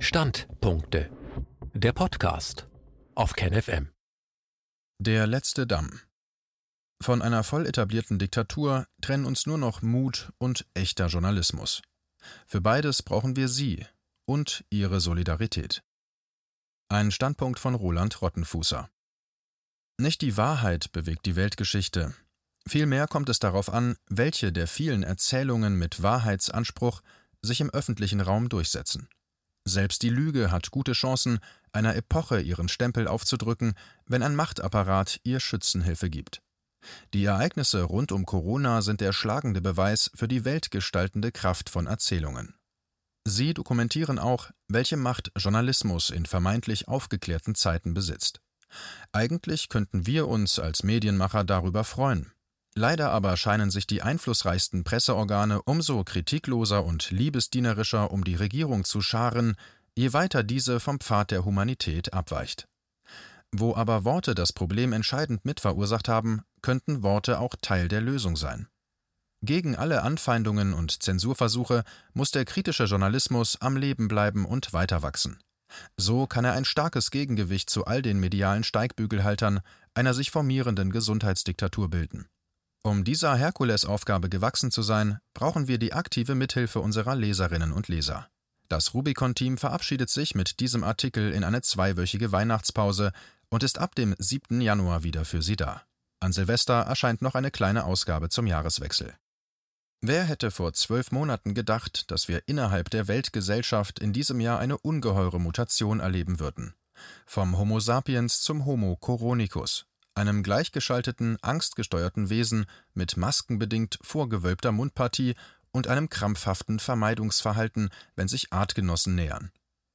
Standpunkte. Der Podcast auf KenFM. Der letzte Damm. Von einer voll etablierten Diktatur trennen uns nur noch Mut und echter Journalismus. Für beides brauchen wir Sie und Ihre Solidarität. Ein Standpunkt von Roland Rottenfußer. Nicht die Wahrheit bewegt die Weltgeschichte. Vielmehr kommt es darauf an, welche der vielen Erzählungen mit Wahrheitsanspruch sich im öffentlichen Raum durchsetzen. Selbst die Lüge hat gute Chancen, einer Epoche ihren Stempel aufzudrücken, wenn ein Machtapparat ihr Schützenhilfe gibt. Die Ereignisse rund um Corona sind der schlagende Beweis für die weltgestaltende Kraft von Erzählungen. Sie dokumentieren auch, welche Macht Journalismus in vermeintlich aufgeklärten Zeiten besitzt. Eigentlich könnten wir uns als Medienmacher darüber freuen. Leider aber scheinen sich die einflussreichsten Presseorgane umso kritikloser und liebesdienerischer um die Regierung zu scharen, je weiter diese vom Pfad der Humanität abweicht. Wo aber Worte das Problem entscheidend mitverursacht haben, könnten Worte auch Teil der Lösung sein. Gegen alle Anfeindungen und Zensurversuche muss der kritische Journalismus am Leben bleiben und weiter wachsen. So kann er ein starkes Gegengewicht zu all den medialen Steigbügelhaltern einer sich formierenden Gesundheitsdiktatur bilden. Um dieser Herkulesaufgabe gewachsen zu sein, brauchen wir die aktive Mithilfe unserer Leserinnen und Leser. Das Rubicon-Team verabschiedet sich mit diesem Artikel in eine zweiwöchige Weihnachtspause und ist ab dem 7. Januar wieder für Sie da. An Silvester erscheint noch eine kleine Ausgabe zum Jahreswechsel. Wer hätte vor zwölf Monaten gedacht, dass wir innerhalb der Weltgesellschaft in diesem Jahr eine ungeheure Mutation erleben würden? Vom Homo sapiens zum Homo coronicus, einem gleichgeschalteten, angstgesteuerten Wesen mit maskenbedingt vorgewölbter Mundpartie und einem krampfhaften Vermeidungsverhalten, wenn sich Artgenossen nähern.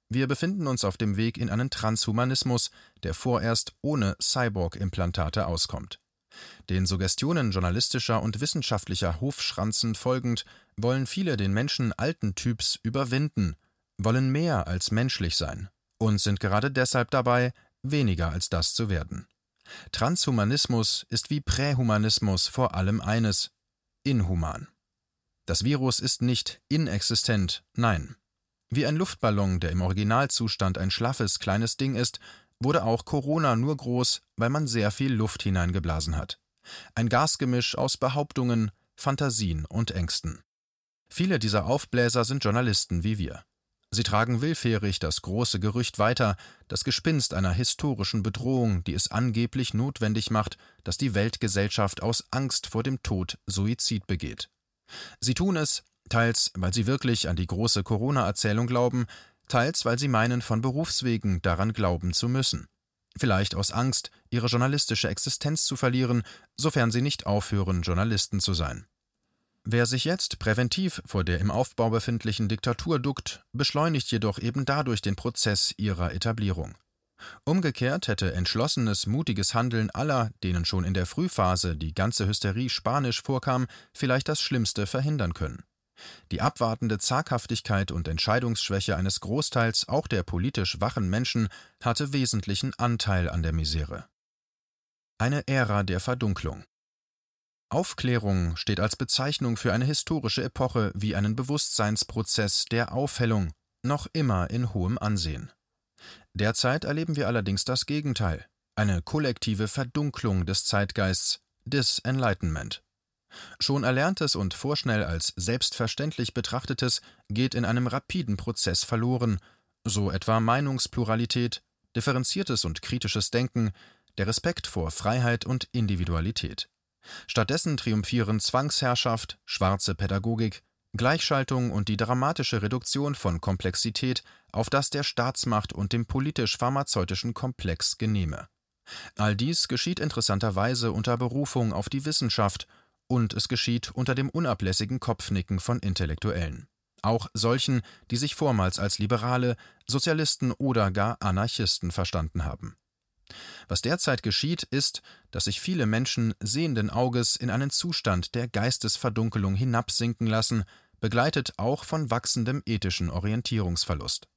Wir befinden uns auf dem Weg in einen Transhumanismus, der vorerst ohne Cyborg-Implantate auskommt. Den Suggestionen journalistischer und wissenschaftlicher Hofschranzen folgend, wollen viele den Menschen alten Typs überwinden, wollen mehr als menschlich sein und sind gerade deshalb dabei, weniger als das zu werden. Transhumanismus ist wie Prähumanismus vor allem eines inhuman. Das Virus ist nicht inexistent, nein. Wie ein Luftballon, der im Originalzustand ein schlaffes kleines Ding ist, wurde auch Corona nur groß, weil man sehr viel Luft hineingeblasen hat. Ein Gasgemisch aus Behauptungen, Fantasien und Ängsten. Viele dieser Aufbläser sind Journalisten wie wir. Sie tragen willfährig das große Gerücht weiter, das Gespinst einer historischen Bedrohung, die es angeblich notwendig macht, dass die Weltgesellschaft aus Angst vor dem Tod Suizid begeht. Sie tun es, teils weil sie wirklich an die große Corona-Erzählung glauben, teils weil sie meinen, von Berufswegen daran glauben zu müssen. Vielleicht aus Angst, ihre journalistische Existenz zu verlieren, sofern sie nicht aufhören, Journalisten zu sein. Wer sich jetzt präventiv vor der im Aufbau befindlichen Diktatur duckt, beschleunigt jedoch eben dadurch den Prozess ihrer Etablierung. Umgekehrt hätte entschlossenes, mutiges Handeln aller, denen schon in der Frühphase die ganze Hysterie spanisch vorkam, vielleicht das Schlimmste verhindern können. Die abwartende Zaghaftigkeit und Entscheidungsschwäche eines Großteils auch der politisch wachen Menschen hatte wesentlichen Anteil an der Misere. Eine Ära der Verdunklung. Aufklärung steht als Bezeichnung für eine historische Epoche wie einen Bewusstseinsprozess der Aufhellung, noch immer in hohem Ansehen. Derzeit erleben wir allerdings das Gegenteil, eine kollektive Verdunklung des Zeitgeists, Disenlightenment. Schon Erlerntes und vorschnell als selbstverständlich betrachtetes geht in einem rapiden Prozess verloren, so etwa Meinungspluralität, differenziertes und kritisches Denken, der Respekt vor Freiheit und Individualität. Stattdessen triumphieren Zwangsherrschaft, schwarze Pädagogik, Gleichschaltung und die dramatische Reduktion von Komplexität auf das der Staatsmacht und dem politisch-pharmazeutischen Komplex genehme. All dies geschieht interessanterweise unter Berufung auf die Wissenschaft und es geschieht unter dem unablässigen Kopfnicken von Intellektuellen. Auch solchen, die sich vormals als Liberale, Sozialisten oder gar Anarchisten verstanden haben. Was derzeit geschieht, ist, dass sich viele Menschen sehenden Auges in einen Zustand der Geistesverdunkelung hinabsinken lassen, begleitet auch von wachsendem ethischen Orientierungsverlust.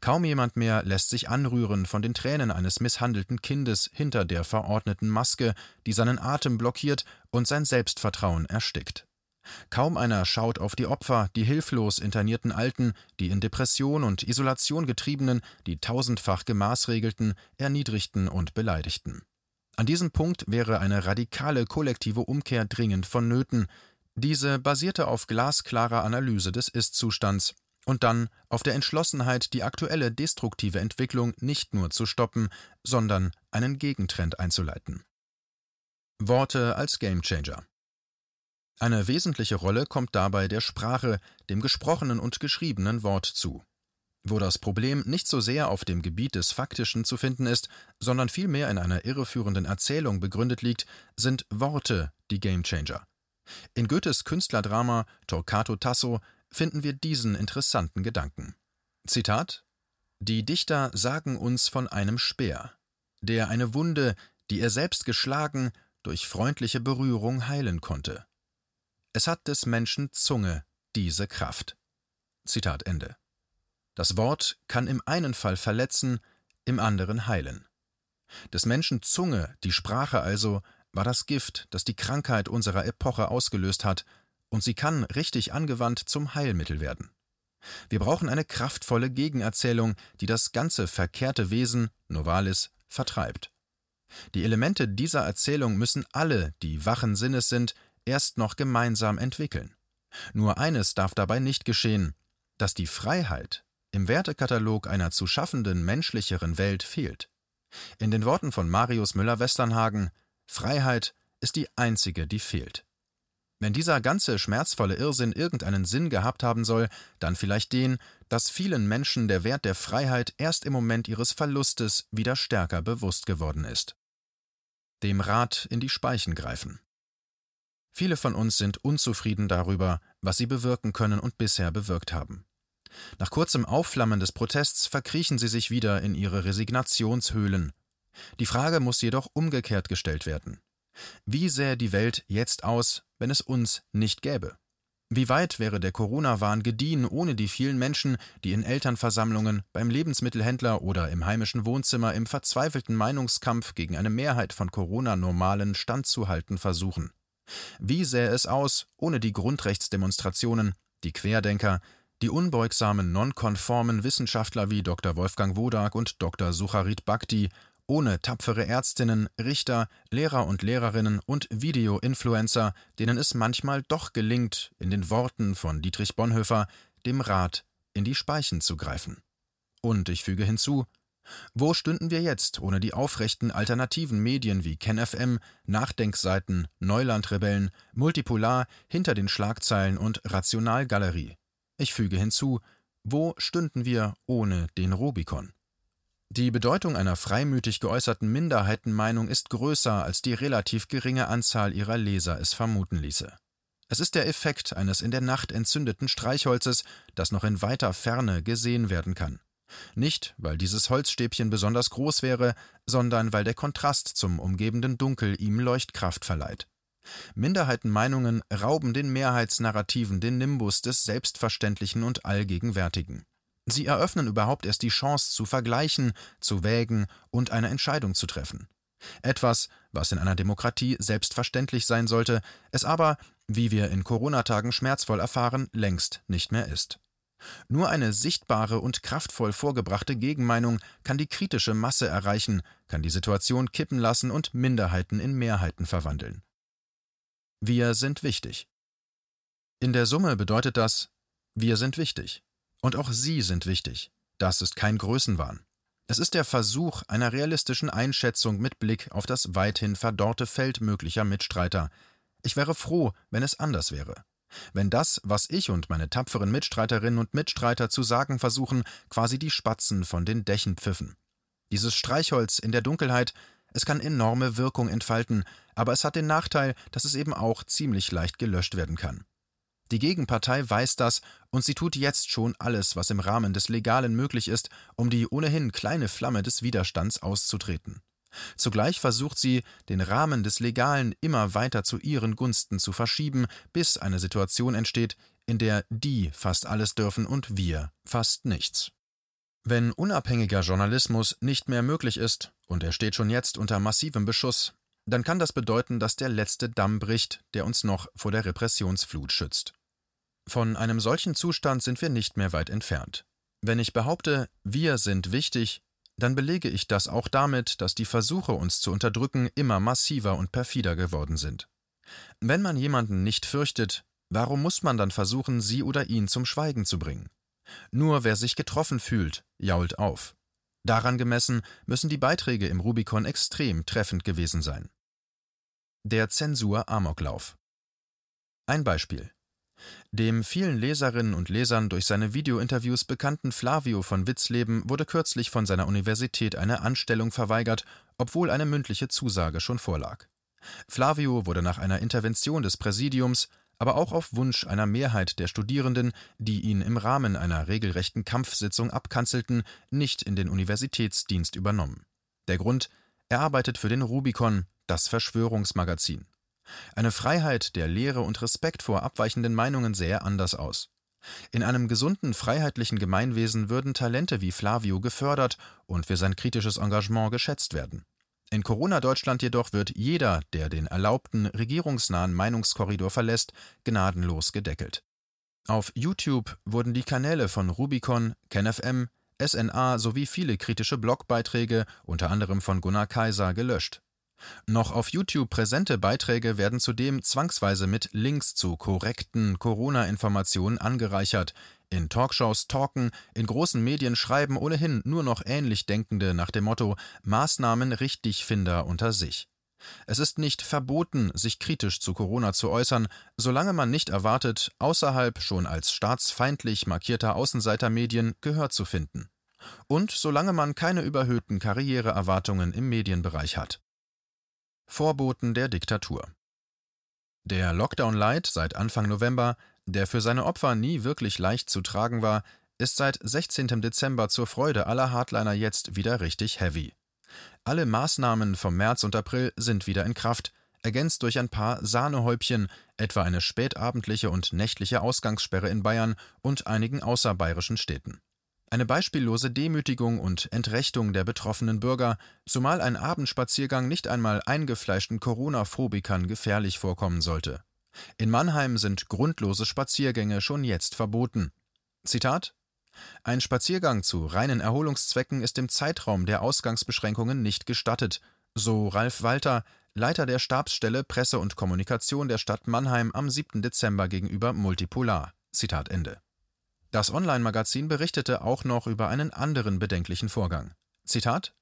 Kaum jemand mehr lässt sich anrühren von den Tränen eines misshandelten Kindes hinter der verordneten Maske, die seinen Atem blockiert und sein Selbstvertrauen erstickt. Kaum einer schaut auf die Opfer, die hilflos internierten Alten, die in Depression und Isolation getriebenen, die tausendfach gemaßregelten, erniedrigten und beleidigten. An diesem Punkt wäre eine radikale kollektive Umkehr dringend vonnöten. Diese basierte auf glasklarer Analyse des Ist-Zustands und dann auf der Entschlossenheit, die aktuelle destruktive Entwicklung nicht nur zu stoppen, sondern einen Gegentrend einzuleiten. Worte als Gamechanger. Eine wesentliche Rolle kommt dabei der Sprache, dem gesprochenen und geschriebenen Wort zu. Wo das Problem nicht so sehr auf dem Gebiet des Faktischen zu finden ist, sondern vielmehr in einer irreführenden Erzählung begründet liegt, sind Worte die Gamechanger. In Goethes Künstlerdrama Torquato Tasso finden wir diesen interessanten Gedanken. Zitat Die Dichter sagen uns von einem Speer, der eine Wunde, die er selbst geschlagen, durch freundliche Berührung heilen konnte. Es hat des Menschen Zunge diese Kraft. Zitat Ende. Das Wort kann im einen Fall verletzen, im anderen heilen. Des Menschen Zunge, die Sprache also, war das Gift, das die Krankheit unserer Epoche ausgelöst hat, und sie kann, richtig angewandt, zum Heilmittel werden. Wir brauchen eine kraftvolle Gegenerzählung, die das ganze verkehrte Wesen, Novalis, vertreibt. Die Elemente dieser Erzählung müssen alle, die wachen Sinnes sind, erst noch gemeinsam entwickeln. Nur eines darf dabei nicht geschehen, dass die Freiheit im Wertekatalog einer zu schaffenden menschlicheren Welt fehlt. In den Worten von Marius Müller-Westernhagen Freiheit ist die einzige, die fehlt. Wenn dieser ganze schmerzvolle Irrsinn irgendeinen Sinn gehabt haben soll, dann vielleicht den, dass vielen Menschen der Wert der Freiheit erst im Moment ihres Verlustes wieder stärker bewusst geworden ist. Dem Rat in die Speichen greifen. Viele von uns sind unzufrieden darüber, was sie bewirken können und bisher bewirkt haben. Nach kurzem Aufflammen des Protests verkriechen sie sich wieder in ihre Resignationshöhlen. Die Frage muss jedoch umgekehrt gestellt werden. Wie sähe die Welt jetzt aus, wenn es uns nicht gäbe? Wie weit wäre der Corona-Wahn gediehen ohne die vielen Menschen, die in Elternversammlungen, beim Lebensmittelhändler oder im heimischen Wohnzimmer im verzweifelten Meinungskampf gegen eine Mehrheit von Corona-Normalen standzuhalten versuchen? Wie sähe es aus ohne die Grundrechtsdemonstrationen, die Querdenker, die unbeugsamen nonkonformen Wissenschaftler wie Dr. Wolfgang Wodak und Dr. Sucharit Bhakti, ohne tapfere Ärztinnen, Richter, Lehrer und Lehrerinnen und Video-Influencer, denen es manchmal doch gelingt, in den Worten von Dietrich Bonhoeffer, dem Rat in die Speichen zu greifen. Und ich füge hinzu, wo stünden wir jetzt ohne die aufrechten alternativen Medien wie KenFM, Nachdenkseiten, Neulandrebellen, Multipolar, hinter den Schlagzeilen und Rationalgalerie? Ich füge hinzu, wo stünden wir ohne den Rubikon? Die Bedeutung einer freimütig geäußerten Minderheitenmeinung ist größer, als die relativ geringe Anzahl ihrer Leser es vermuten ließe. Es ist der Effekt eines in der Nacht entzündeten Streichholzes, das noch in weiter Ferne gesehen werden kann. Nicht, weil dieses Holzstäbchen besonders groß wäre, sondern weil der Kontrast zum umgebenden Dunkel ihm Leuchtkraft verleiht. Minderheitenmeinungen rauben den Mehrheitsnarrativen den Nimbus des Selbstverständlichen und Allgegenwärtigen. Sie eröffnen überhaupt erst die Chance zu vergleichen, zu wägen und eine Entscheidung zu treffen. Etwas, was in einer Demokratie selbstverständlich sein sollte, es aber, wie wir in Corona-Tagen schmerzvoll erfahren, längst nicht mehr ist. Nur eine sichtbare und kraftvoll vorgebrachte Gegenmeinung kann die kritische Masse erreichen, kann die Situation kippen lassen und Minderheiten in Mehrheiten verwandeln. Wir sind wichtig. In der Summe bedeutet das, wir sind wichtig. Und auch Sie sind wichtig. Das ist kein Größenwahn. Es ist der Versuch einer realistischen Einschätzung mit Blick auf das weithin verdorrte Feld möglicher Mitstreiter. Ich wäre froh, wenn es anders wäre wenn das, was ich und meine tapferen Mitstreiterinnen und Mitstreiter zu sagen versuchen, quasi die Spatzen von den Dächen pfiffen. Dieses Streichholz in der Dunkelheit, es kann enorme Wirkung entfalten, aber es hat den Nachteil, dass es eben auch ziemlich leicht gelöscht werden kann. Die Gegenpartei weiß das und sie tut jetzt schon alles, was im Rahmen des Legalen möglich ist, um die ohnehin kleine Flamme des Widerstands auszutreten. Zugleich versucht sie, den Rahmen des Legalen immer weiter zu ihren Gunsten zu verschieben, bis eine Situation entsteht, in der die fast alles dürfen und wir fast nichts. Wenn unabhängiger Journalismus nicht mehr möglich ist, und er steht schon jetzt unter massivem Beschuss, dann kann das bedeuten, dass der letzte Damm bricht, der uns noch vor der Repressionsflut schützt. Von einem solchen Zustand sind wir nicht mehr weit entfernt. Wenn ich behaupte, wir sind wichtig, dann belege ich das auch damit, dass die Versuche, uns zu unterdrücken, immer massiver und perfider geworden sind. Wenn man jemanden nicht fürchtet, warum muss man dann versuchen, sie oder ihn zum Schweigen zu bringen? Nur wer sich getroffen fühlt, jault auf. Daran gemessen müssen die Beiträge im Rubicon extrem treffend gewesen sein. Der Zensur-Amoklauf. Ein Beispiel. Dem vielen Leserinnen und Lesern durch seine Videointerviews bekannten Flavio von Witzleben wurde kürzlich von seiner Universität eine Anstellung verweigert, obwohl eine mündliche Zusage schon vorlag. Flavio wurde nach einer Intervention des Präsidiums, aber auch auf Wunsch einer Mehrheit der Studierenden, die ihn im Rahmen einer regelrechten Kampfsitzung abkanzelten, nicht in den Universitätsdienst übernommen. Der Grund: Er arbeitet für den Rubicon, das Verschwörungsmagazin. Eine Freiheit der Lehre und Respekt vor abweichenden Meinungen sähe anders aus. In einem gesunden, freiheitlichen Gemeinwesen würden Talente wie Flavio gefördert und für sein kritisches Engagement geschätzt werden. In Corona-Deutschland jedoch wird jeder, der den erlaubten, regierungsnahen Meinungskorridor verlässt, gnadenlos gedeckelt. Auf YouTube wurden die Kanäle von Rubicon, KenFM, SNA sowie viele kritische Blogbeiträge, unter anderem von Gunnar Kaiser, gelöscht. Noch auf YouTube präsente Beiträge werden zudem zwangsweise mit Links zu korrekten Corona-Informationen angereichert. In Talkshows talken, in großen Medien schreiben ohnehin nur noch ähnlich Denkende nach dem Motto Maßnahmen Richtigfinder unter sich. Es ist nicht verboten, sich kritisch zu Corona zu äußern, solange man nicht erwartet, außerhalb schon als staatsfeindlich markierter Außenseitermedien Gehör zu finden. Und solange man keine überhöhten Karriereerwartungen im Medienbereich hat. Vorboten der Diktatur. Der Lockdown Light seit Anfang November, der für seine Opfer nie wirklich leicht zu tragen war, ist seit 16. Dezember zur Freude aller Hardliner jetzt wieder richtig heavy. Alle Maßnahmen vom März und April sind wieder in Kraft, ergänzt durch ein paar Sahnehäubchen, etwa eine spätabendliche und nächtliche Ausgangssperre in Bayern und einigen außerbayerischen Städten. Eine beispiellose Demütigung und Entrechtung der betroffenen Bürger, zumal ein Abendspaziergang nicht einmal eingefleischten Corona-Phobikern gefährlich vorkommen sollte. In Mannheim sind grundlose Spaziergänge schon jetzt verboten. Zitat Ein Spaziergang zu reinen Erholungszwecken ist im Zeitraum der Ausgangsbeschränkungen nicht gestattet, so Ralf Walter, Leiter der Stabsstelle Presse und Kommunikation der Stadt Mannheim am 7. Dezember gegenüber Multipolar. Zitat Ende. Das Online-Magazin berichtete auch noch über einen anderen bedenklichen Vorgang. Zitat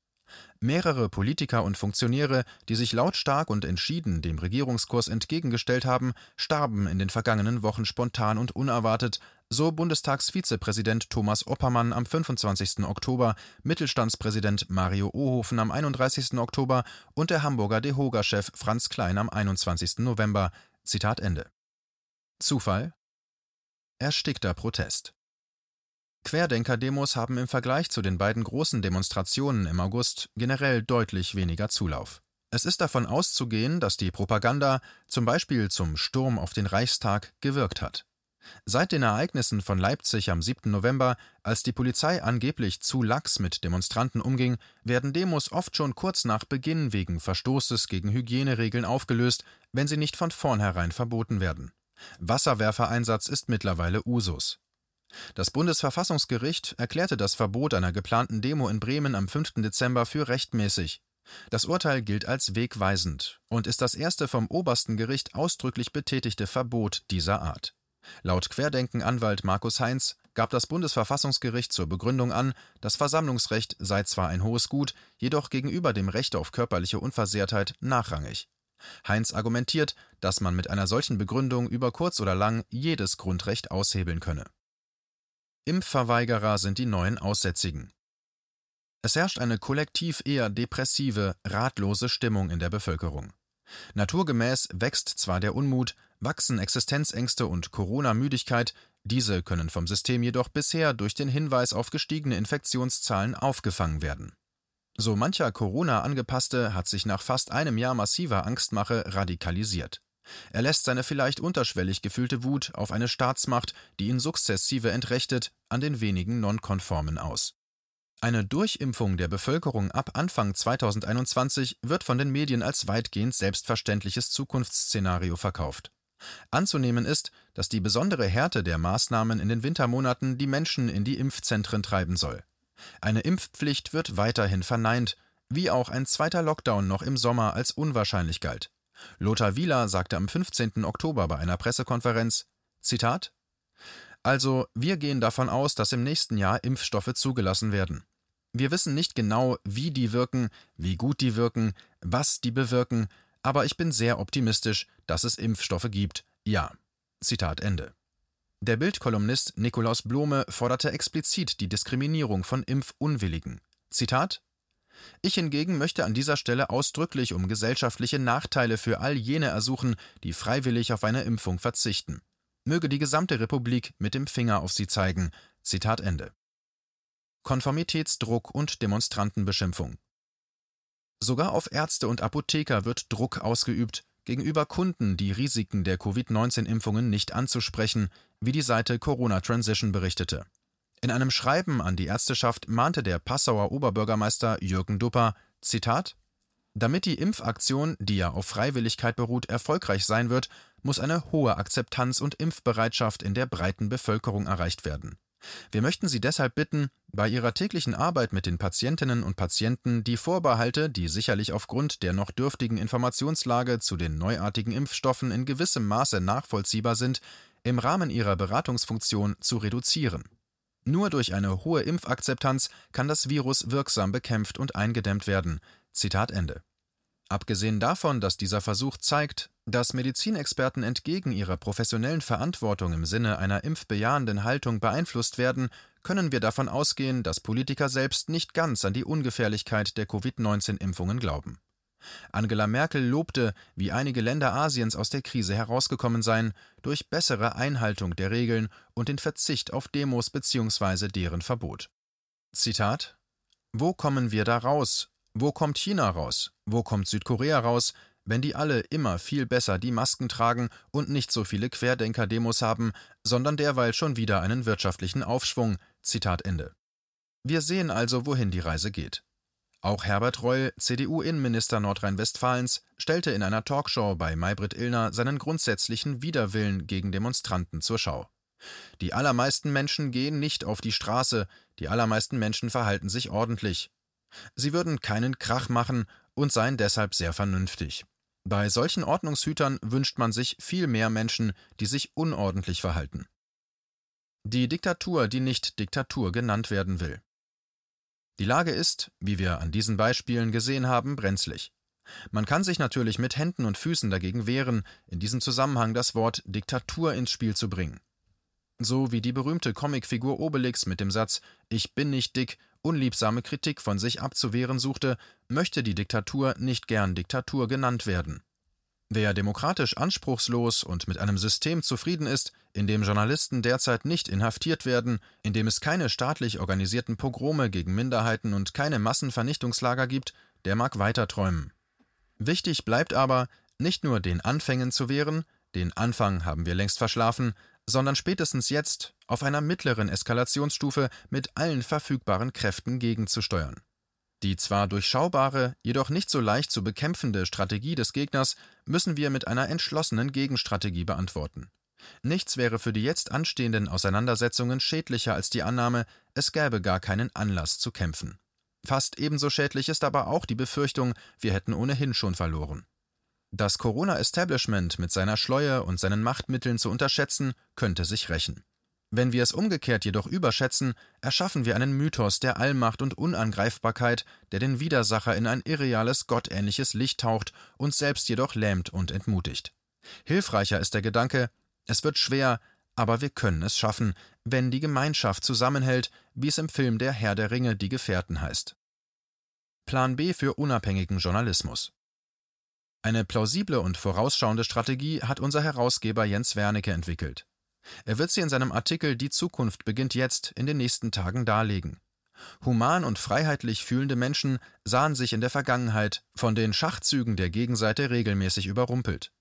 Mehrere Politiker und Funktionäre, die sich lautstark und entschieden dem Regierungskurs entgegengestellt haben, starben in den vergangenen Wochen spontan und unerwartet, so Bundestagsvizepräsident Thomas Oppermann am 25. Oktober, Mittelstandspräsident Mario Ohofen am 31. Oktober und der Hamburger DEHOGA-Chef Franz Klein am 21. November. Zitat Ende. Zufall? Erstickter Protest. Querdenker-Demos haben im Vergleich zu den beiden großen Demonstrationen im August generell deutlich weniger Zulauf. Es ist davon auszugehen, dass die Propaganda, zum Beispiel zum Sturm auf den Reichstag, gewirkt hat. Seit den Ereignissen von Leipzig am 7. November, als die Polizei angeblich zu lax mit Demonstranten umging, werden Demos oft schon kurz nach Beginn wegen Verstoßes gegen Hygieneregeln aufgelöst, wenn sie nicht von vornherein verboten werden. Wasserwerfereinsatz ist mittlerweile Usus. Das Bundesverfassungsgericht erklärte das Verbot einer geplanten Demo in Bremen am 5. Dezember für rechtmäßig. Das Urteil gilt als wegweisend und ist das erste vom obersten Gericht ausdrücklich betätigte Verbot dieser Art. Laut Querdenken-Anwalt Markus Heinz gab das Bundesverfassungsgericht zur Begründung an, das Versammlungsrecht sei zwar ein hohes Gut, jedoch gegenüber dem Recht auf körperliche Unversehrtheit nachrangig. Heinz argumentiert, dass man mit einer solchen Begründung über kurz oder lang jedes Grundrecht aushebeln könne. Impfverweigerer sind die neuen Aussätzigen. Es herrscht eine kollektiv eher depressive, ratlose Stimmung in der Bevölkerung. Naturgemäß wächst zwar der Unmut, wachsen Existenzängste und Corona-Müdigkeit, diese können vom System jedoch bisher durch den Hinweis auf gestiegene Infektionszahlen aufgefangen werden. So mancher Corona-Angepasste hat sich nach fast einem Jahr massiver Angstmache radikalisiert. Er lässt seine vielleicht unterschwellig gefühlte Wut auf eine Staatsmacht, die ihn sukzessive entrechtet, an den wenigen Nonkonformen aus. Eine Durchimpfung der Bevölkerung ab Anfang 2021 wird von den Medien als weitgehend selbstverständliches Zukunftsszenario verkauft. Anzunehmen ist, dass die besondere Härte der Maßnahmen in den Wintermonaten die Menschen in die Impfzentren treiben soll. Eine Impfpflicht wird weiterhin verneint, wie auch ein zweiter Lockdown noch im Sommer als unwahrscheinlich galt. Lothar Wieler sagte am 15. Oktober bei einer Pressekonferenz: Zitat Also, wir gehen davon aus, dass im nächsten Jahr Impfstoffe zugelassen werden. Wir wissen nicht genau, wie die wirken, wie gut die wirken, was die bewirken, aber ich bin sehr optimistisch, dass es Impfstoffe gibt. Ja. Zitat Ende. Der Bildkolumnist Nikolaus Blome forderte explizit die Diskriminierung von Impfunwilligen. Zitat ich hingegen möchte an dieser Stelle ausdrücklich um gesellschaftliche Nachteile für all jene ersuchen, die freiwillig auf eine Impfung verzichten. Möge die gesamte Republik mit dem Finger auf sie zeigen. Zitat Ende. Konformitätsdruck und Demonstrantenbeschimpfung. Sogar auf Ärzte und Apotheker wird Druck ausgeübt, gegenüber Kunden die Risiken der Covid-19-Impfungen nicht anzusprechen, wie die Seite Corona Transition berichtete. In einem Schreiben an die Ärzteschaft mahnte der Passauer Oberbürgermeister Jürgen Dupper: Zitat: Damit die Impfaktion, die ja auf Freiwilligkeit beruht, erfolgreich sein wird, muss eine hohe Akzeptanz und Impfbereitschaft in der breiten Bevölkerung erreicht werden. Wir möchten Sie deshalb bitten, bei Ihrer täglichen Arbeit mit den Patientinnen und Patienten die Vorbehalte, die sicherlich aufgrund der noch dürftigen Informationslage zu den neuartigen Impfstoffen in gewissem Maße nachvollziehbar sind, im Rahmen Ihrer Beratungsfunktion zu reduzieren. Nur durch eine hohe Impfakzeptanz kann das Virus wirksam bekämpft und eingedämmt werden. Zitat Ende. Abgesehen davon, dass dieser Versuch zeigt, dass Medizinexperten entgegen ihrer professionellen Verantwortung im Sinne einer impfbejahenden Haltung beeinflusst werden, können wir davon ausgehen, dass Politiker selbst nicht ganz an die Ungefährlichkeit der Covid-19-Impfungen glauben. Angela Merkel lobte, wie einige Länder Asiens aus der Krise herausgekommen seien, durch bessere Einhaltung der Regeln und den Verzicht auf Demos bzw. deren Verbot. Zitat Wo kommen wir da raus? Wo kommt China raus? Wo kommt Südkorea raus, wenn die alle immer viel besser die Masken tragen und nicht so viele Querdenker-Demos haben, sondern derweil schon wieder einen wirtschaftlichen Aufschwung? Zitat Ende. Wir sehen also, wohin die Reise geht. Auch Herbert Reul, CDU-Innenminister Nordrhein-Westfalens, stellte in einer Talkshow bei Maybrit Illner seinen grundsätzlichen Widerwillen gegen Demonstranten zur Schau. Die allermeisten Menschen gehen nicht auf die Straße, die allermeisten Menschen verhalten sich ordentlich. Sie würden keinen Krach machen und seien deshalb sehr vernünftig. Bei solchen Ordnungshütern wünscht man sich viel mehr Menschen, die sich unordentlich verhalten. Die Diktatur, die nicht Diktatur genannt werden will. Die Lage ist, wie wir an diesen Beispielen gesehen haben, brenzlig. Man kann sich natürlich mit Händen und Füßen dagegen wehren, in diesem Zusammenhang das Wort Diktatur ins Spiel zu bringen. So wie die berühmte Comicfigur Obelix mit dem Satz Ich bin nicht dick unliebsame Kritik von sich abzuwehren suchte, möchte die Diktatur nicht gern Diktatur genannt werden. Wer demokratisch anspruchslos und mit einem System zufrieden ist, in dem Journalisten derzeit nicht inhaftiert werden, in dem es keine staatlich organisierten Pogrome gegen Minderheiten und keine Massenvernichtungslager gibt, der mag weiter träumen. Wichtig bleibt aber, nicht nur den Anfängen zu wehren, den Anfang haben wir längst verschlafen, sondern spätestens jetzt auf einer mittleren Eskalationsstufe mit allen verfügbaren Kräften gegenzusteuern. Die zwar durchschaubare, jedoch nicht so leicht zu bekämpfende Strategie des Gegners müssen wir mit einer entschlossenen Gegenstrategie beantworten. Nichts wäre für die jetzt anstehenden Auseinandersetzungen schädlicher als die Annahme, es gäbe gar keinen Anlass zu kämpfen. Fast ebenso schädlich ist aber auch die Befürchtung, wir hätten ohnehin schon verloren. Das Corona-Establishment mit seiner Schleue und seinen Machtmitteln zu unterschätzen, könnte sich rächen. Wenn wir es umgekehrt jedoch überschätzen, erschaffen wir einen Mythos der Allmacht und Unangreifbarkeit, der den Widersacher in ein irreales, gottähnliches Licht taucht, uns selbst jedoch lähmt und entmutigt. Hilfreicher ist der Gedanke, es wird schwer, aber wir können es schaffen, wenn die Gemeinschaft zusammenhält, wie es im Film Der Herr der Ringe die Gefährten heißt. Plan B für unabhängigen Journalismus. Eine plausible und vorausschauende Strategie hat unser Herausgeber Jens Wernicke entwickelt. Er wird sie in seinem Artikel Die Zukunft beginnt jetzt in den nächsten Tagen darlegen. Human und freiheitlich fühlende Menschen sahen sich in der Vergangenheit von den Schachzügen der Gegenseite regelmäßig überrumpelt.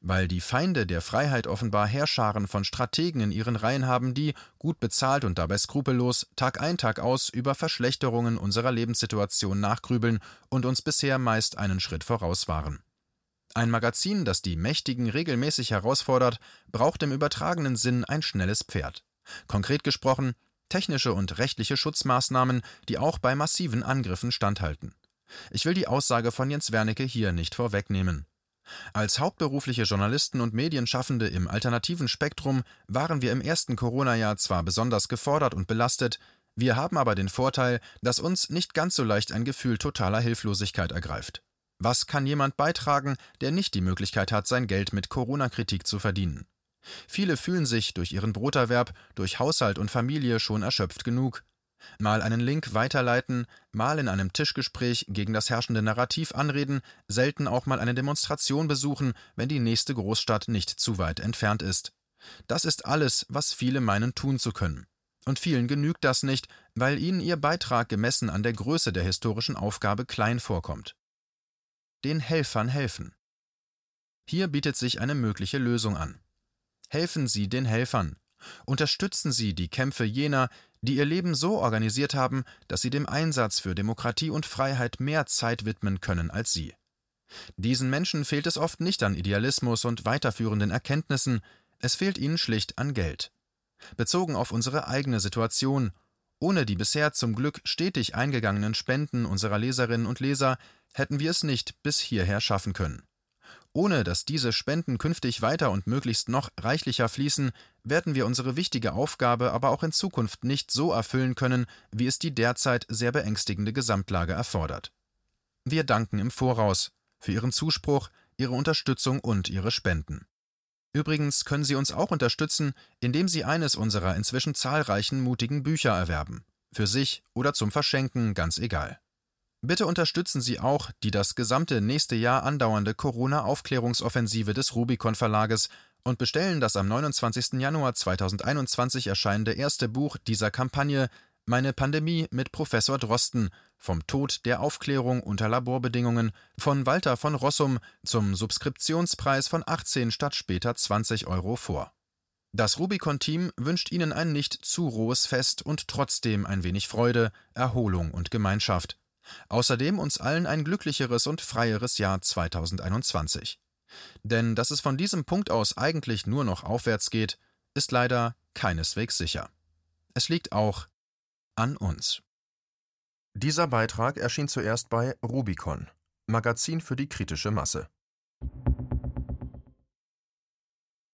weil die Feinde der Freiheit offenbar Heerscharen von Strategen in ihren Reihen haben, die, gut bezahlt und dabei skrupellos, Tag ein, Tag aus über Verschlechterungen unserer Lebenssituation nachgrübeln und uns bisher meist einen Schritt voraus waren. Ein Magazin, das die Mächtigen regelmäßig herausfordert, braucht im übertragenen Sinn ein schnelles Pferd. Konkret gesprochen, technische und rechtliche Schutzmaßnahmen, die auch bei massiven Angriffen standhalten. Ich will die Aussage von Jens Wernicke hier nicht vorwegnehmen. Als hauptberufliche Journalisten und Medienschaffende im alternativen Spektrum waren wir im ersten Corona-Jahr zwar besonders gefordert und belastet, wir haben aber den Vorteil, dass uns nicht ganz so leicht ein Gefühl totaler Hilflosigkeit ergreift. Was kann jemand beitragen, der nicht die Möglichkeit hat, sein Geld mit Corona-Kritik zu verdienen? Viele fühlen sich durch ihren Broterwerb, durch Haushalt und Familie schon erschöpft genug. Mal einen Link weiterleiten, mal in einem Tischgespräch gegen das herrschende Narrativ anreden, selten auch mal eine Demonstration besuchen, wenn die nächste Großstadt nicht zu weit entfernt ist. Das ist alles, was viele meinen tun zu können. Und vielen genügt das nicht, weil ihnen ihr Beitrag gemessen an der Größe der historischen Aufgabe klein vorkommt. Den Helfern helfen. Hier bietet sich eine mögliche Lösung an. Helfen Sie den Helfern. Unterstützen Sie die Kämpfe jener, die ihr Leben so organisiert haben, dass sie dem Einsatz für Demokratie und Freiheit mehr Zeit widmen können als Sie. Diesen Menschen fehlt es oft nicht an Idealismus und weiterführenden Erkenntnissen, es fehlt ihnen schlicht an Geld. Bezogen auf unsere eigene Situation, ohne die bisher zum Glück stetig eingegangenen Spenden unserer Leserinnen und Leser hätten wir es nicht bis hierher schaffen können. Ohne dass diese Spenden künftig weiter und möglichst noch reichlicher fließen, werden wir unsere wichtige Aufgabe aber auch in Zukunft nicht so erfüllen können, wie es die derzeit sehr beängstigende Gesamtlage erfordert. Wir danken im Voraus für Ihren Zuspruch, Ihre Unterstützung und Ihre Spenden. Übrigens können Sie uns auch unterstützen, indem Sie eines unserer inzwischen zahlreichen mutigen Bücher erwerben. Für sich oder zum Verschenken, ganz egal. Bitte unterstützen Sie auch die das gesamte nächste Jahr andauernde Corona-Aufklärungsoffensive des Rubicon Verlages und bestellen das am 29. Januar 2021 erscheinende erste Buch dieser Kampagne Meine Pandemie mit Professor Drosten vom Tod der Aufklärung unter Laborbedingungen von Walter von Rossum zum Subskriptionspreis von 18 statt später 20 Euro vor. Das Rubicon-Team wünscht Ihnen ein nicht zu rohes Fest und trotzdem ein wenig Freude, Erholung und Gemeinschaft. Außerdem uns allen ein glücklicheres und freieres Jahr 2021. Denn dass es von diesem Punkt aus eigentlich nur noch aufwärts geht, ist leider keineswegs sicher. Es liegt auch an uns. Dieser Beitrag erschien zuerst bei Rubicon, Magazin für die kritische Masse.